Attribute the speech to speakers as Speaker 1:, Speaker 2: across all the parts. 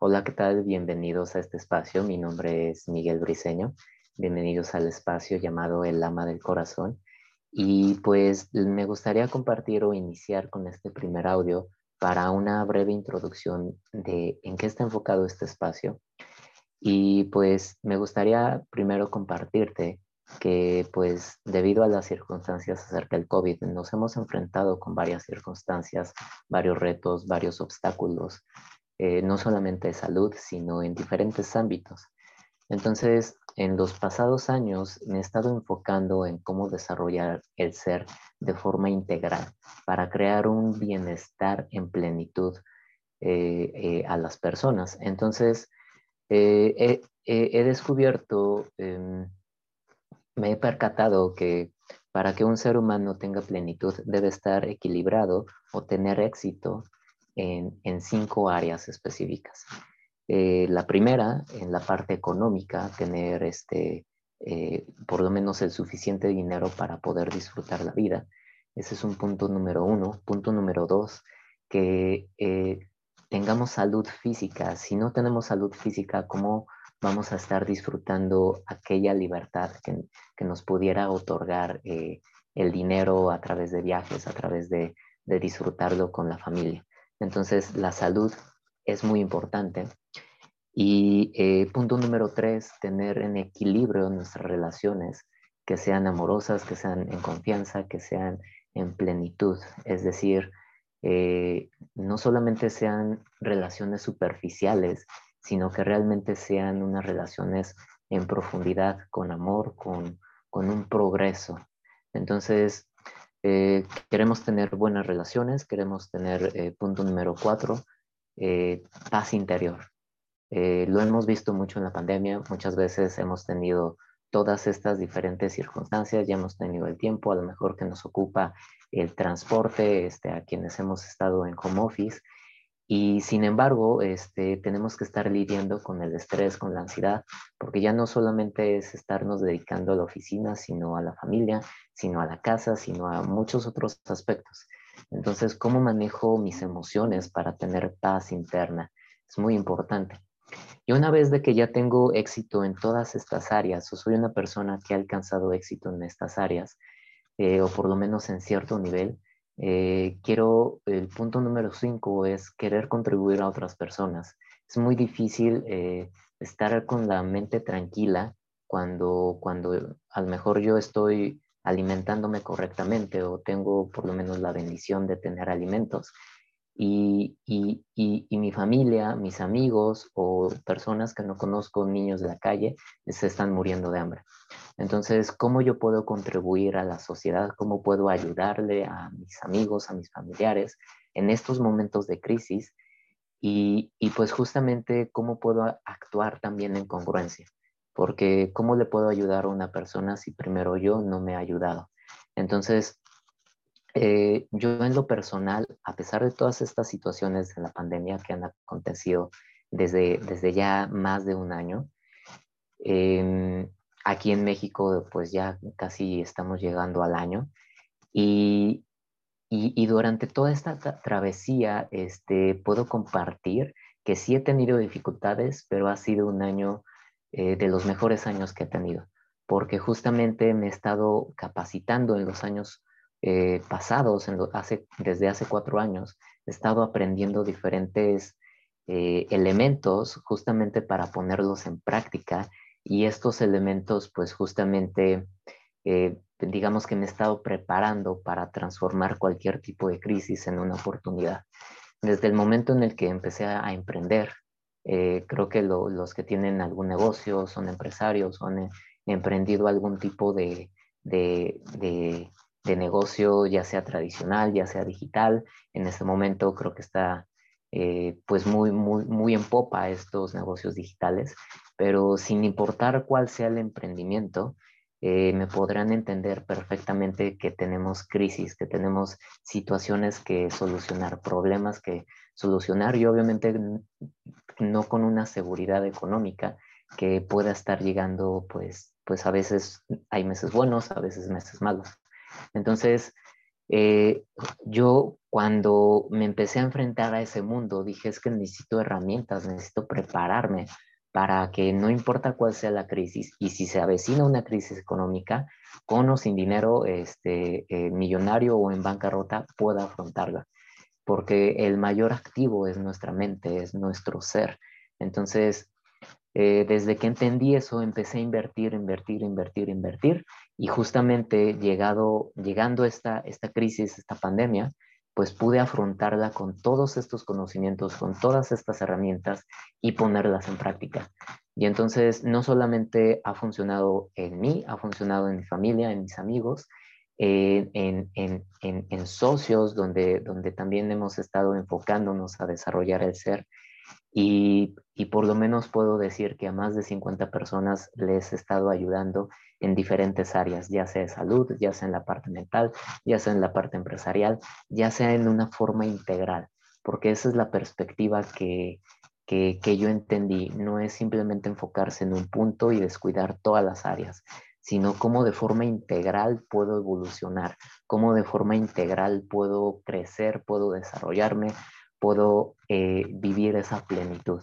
Speaker 1: Hola, ¿qué tal? Bienvenidos a este espacio. Mi nombre es Miguel Briseño. Bienvenidos al espacio llamado El Ama del Corazón. Y pues me gustaría compartir o iniciar con este primer audio para una breve introducción de en qué está enfocado este espacio. Y pues me gustaría primero compartirte que pues debido a las circunstancias acerca del COVID nos hemos enfrentado con varias circunstancias, varios retos, varios obstáculos, eh, no solamente de salud, sino en diferentes ámbitos. Entonces, en los pasados años me he estado enfocando en cómo desarrollar el ser de forma integral para crear un bienestar en plenitud eh, eh, a las personas. Entonces, he, descubierto, em, me he percatado que para que un ser humano tenga plenitud debe estar equilibrado o tener éxito en, cinco áreas específicas. Eh, la primera, en la parte económica, tener este, eh, por lo menos el suficiente dinero para poder disfrutar la vida. Ese es un punto número uno. Punto número dos, que eh, tengamos salud física. Si no tenemos salud física, ¿cómo vamos a estar disfrutando aquella libertad que, que nos pudiera otorgar el dinero a través de viajes, a través de, de disfrutarlo con la familia? Entonces, la salud es muy importante. Y eh, punto número tres, tener en equilibrio nuestras relaciones, que sean amorosas, que sean en confianza, que sean en plenitud. Es decir, eh, no solamente sean relaciones superficiales, sino que realmente sean unas relaciones en profundidad, con amor, con, con un progreso. Entonces, eh, queremos tener buenas relaciones, queremos tener, eh, punto número cuatro, eh, paz interior. lo hemos visto mucho en la pandemia, muchas veces hemos tenido todas estas diferentes circunstancias, ya hemos tenido el tiempo, a lo mejor que nos ocupa el transporte, este, a quienes hemos estado en home office, y sin embargo, este, tenemos que estar lidiando con el estrés, con la ansiedad, porque ya no solamente es estarnos dedicando a la oficina, sino a la familia, sino a la casa, sino a muchos otros aspectos. Entonces, ¿cómo manejo mis emociones para tener paz interna? Es muy importante. Y una vez de que ya tengo éxito en todas estas áreas, o soy una persona que ha alcanzado éxito en estas áreas, eh, o por lo menos en cierto nivel, eh, quiero, el punto número cinco es querer contribuir a otras personas. Es muy difícil eh, estar con la mente tranquila cuando, cuando a lo mejor yo estoy alimentándome correctamente o tengo por lo menos la bendición de tener alimentos y, y, mi familia, mis amigos o personas que no conozco, niños de la calle, se están muriendo de hambre. Entonces, ¿cómo yo puedo contribuir a la sociedad? ¿Cómo puedo ayudarle a mis amigos, a mis familiares en estos momentos de crisis? Y, y pues justamente, ¿cómo puedo actuar también en congruencia? Porque ¿cómo le puedo ayudar a una persona si primero yo no me he ayudado? Entonces, eh, yo en lo personal, a pesar de todas estas situaciones de la pandemia que han acontecido desde, desde ya más de un año, em, aquí en México pues ya casi estamos llegando al año y, y, durante toda esta travesía este, puedo compartir que sí he tenido dificultades, pero ha sido un año eh, de los mejores años que he tenido, porque justamente me he estado capacitando en los años eh, pasados, en hace, desde hace cuatro años, he estado aprendiendo diferentes eh, elementos justamente para ponerlos en práctica y estos elementos pues justamente eh, digamos que me he estado preparando para transformar cualquier tipo de crisis en una oportunidad. Desde el momento en el que empecé a, emprender, creo que los que tienen algún negocio, son empresarios, han emprendido algún tipo de negocio, ya sea tradicional, ya sea digital. En este momento creo que está eh, pues muy, muy, muy en popa estos negocios digitales, pero sin importar cuál sea el emprendimiento, eh, me podrán entender perfectamente que tenemos crisis, que tenemos situaciones que solucionar, problemas que solucionar y obviamente no con una seguridad económica que pueda estar llegando, pues, pues a veces hay meses buenos, a veces meses malos. Entonces, Eh, yo cuando me empecé a enfrentar a ese mundo, dije es que necesito herramientas, necesito prepararme para que no importa cuál sea la crisis y si se avecina una crisis económica, con o sin dinero, este, eh, millonario o en bancarrota, pueda afrontarla. Porque el mayor activo es nuestra mente, es nuestro ser. Entonces, eh, desde que entendí eso, empecé a invertir, invertir, invertir, invertir. Y justamente llegado, llegando esta, esta crisis, esta pandemia, pues pude afrontarla con todos estos conocimientos, con todas estas herramientas y ponerlas en práctica. Y entonces no solamente ha funcionado en mí, ha funcionado en mi familia, en mis amigos, en, en, en, en, socios donde, donde también hemos estado enfocándonos a desarrollar el ser y, por lo menos puedo decir que a más de 50 personas les he estado ayudando en diferentes áreas, ya sea de salud, ya sea en la parte mental, ya sea en la parte empresarial, ya sea en una forma integral, porque esa es la perspectiva que, que, que yo entendí. No es simplemente enfocarse en un punto y descuidar todas las áreas, sino cómo de forma integral puedo evolucionar, cómo de forma integral puedo crecer, puedo desarrollarme, puedo eh, vivir esa plenitud.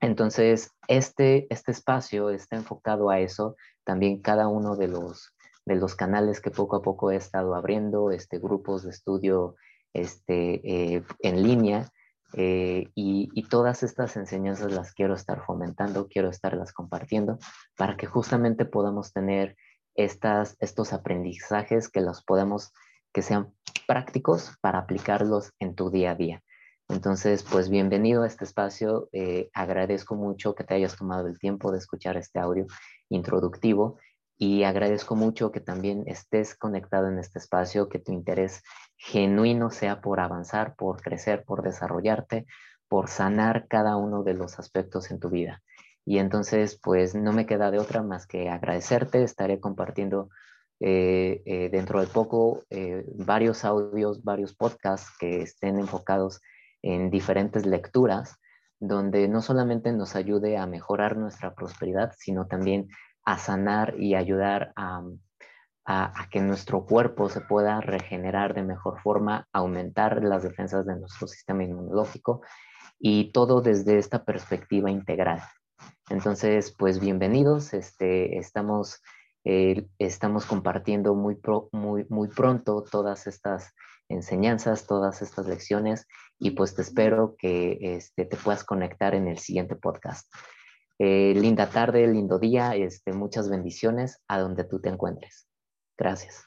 Speaker 1: Entonces, este, este espacio está enfocado a eso. También cada uno de los, de los canales que poco a poco he estado abriendo, este, grupos de estudio este, eh, en línea, eh, y, y, todas estas enseñanzas las quiero estar fomentando, quiero estarlas compartiendo para que justamente podamos tener estas, estos aprendizajes que los podamos, que sean prácticos para aplicarlos en tu día a día. Entonces, pues bienvenido a este espacio. Eh, agradezco mucho que te hayas tomado el tiempo de escuchar este audio introductivo y agradezco mucho que también estés conectado en este espacio, que tu interés genuino sea por avanzar, por crecer, por desarrollarte, por sanar cada uno de los aspectos en tu vida. Y entonces, pues no me queda de otra más que agradecerte. Estaré compartiendo eh, eh, dentro de poco eh, varios audios, varios podcasts que estén enfocados en diferentes lecturas, donde no solamente nos ayude a mejorar nuestra prosperidad, sino también a sanar y ayudar a, a, que nuestro cuerpo se pueda regenerar de mejor forma, aumentar las defensas de nuestro sistema inmunológico y todo desde esta perspectiva integral. Entonces, pues bienvenidos, este, estamos estamos compartiendo muy, muy, muy pronto todas estas enseñanzas, todas estas lecciones y pues te espero que este, te puedas conectar en el siguiente podcast. Eh, linda tarde, lindo día, este, muchas bendiciones a donde tú te encuentres. Gracias.